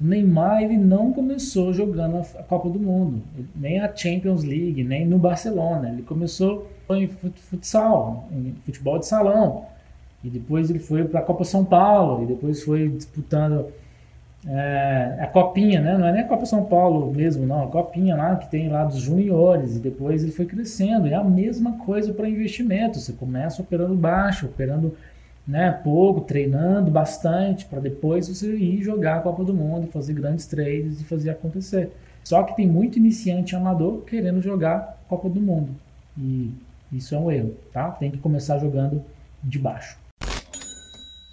Neymar ele não começou jogando a Copa do Mundo, nem a Champions League, nem no Barcelona. Ele começou em futsal, em futebol de salão. E depois ele foi para a Copa São Paulo, e depois foi disputando é, a Copinha, né? Não é nem a Copa São Paulo mesmo, não. A Copinha lá que tem lá dos juniores. E depois ele foi crescendo. É a mesma coisa para investimento. Você começa operando baixo, operando né, pouco, treinando bastante, para depois você ir jogar a Copa do Mundo, fazer grandes trades e fazer acontecer. Só que tem muito iniciante amador querendo jogar Copa do Mundo. E isso é um erro, tá? Tem que começar jogando de baixo.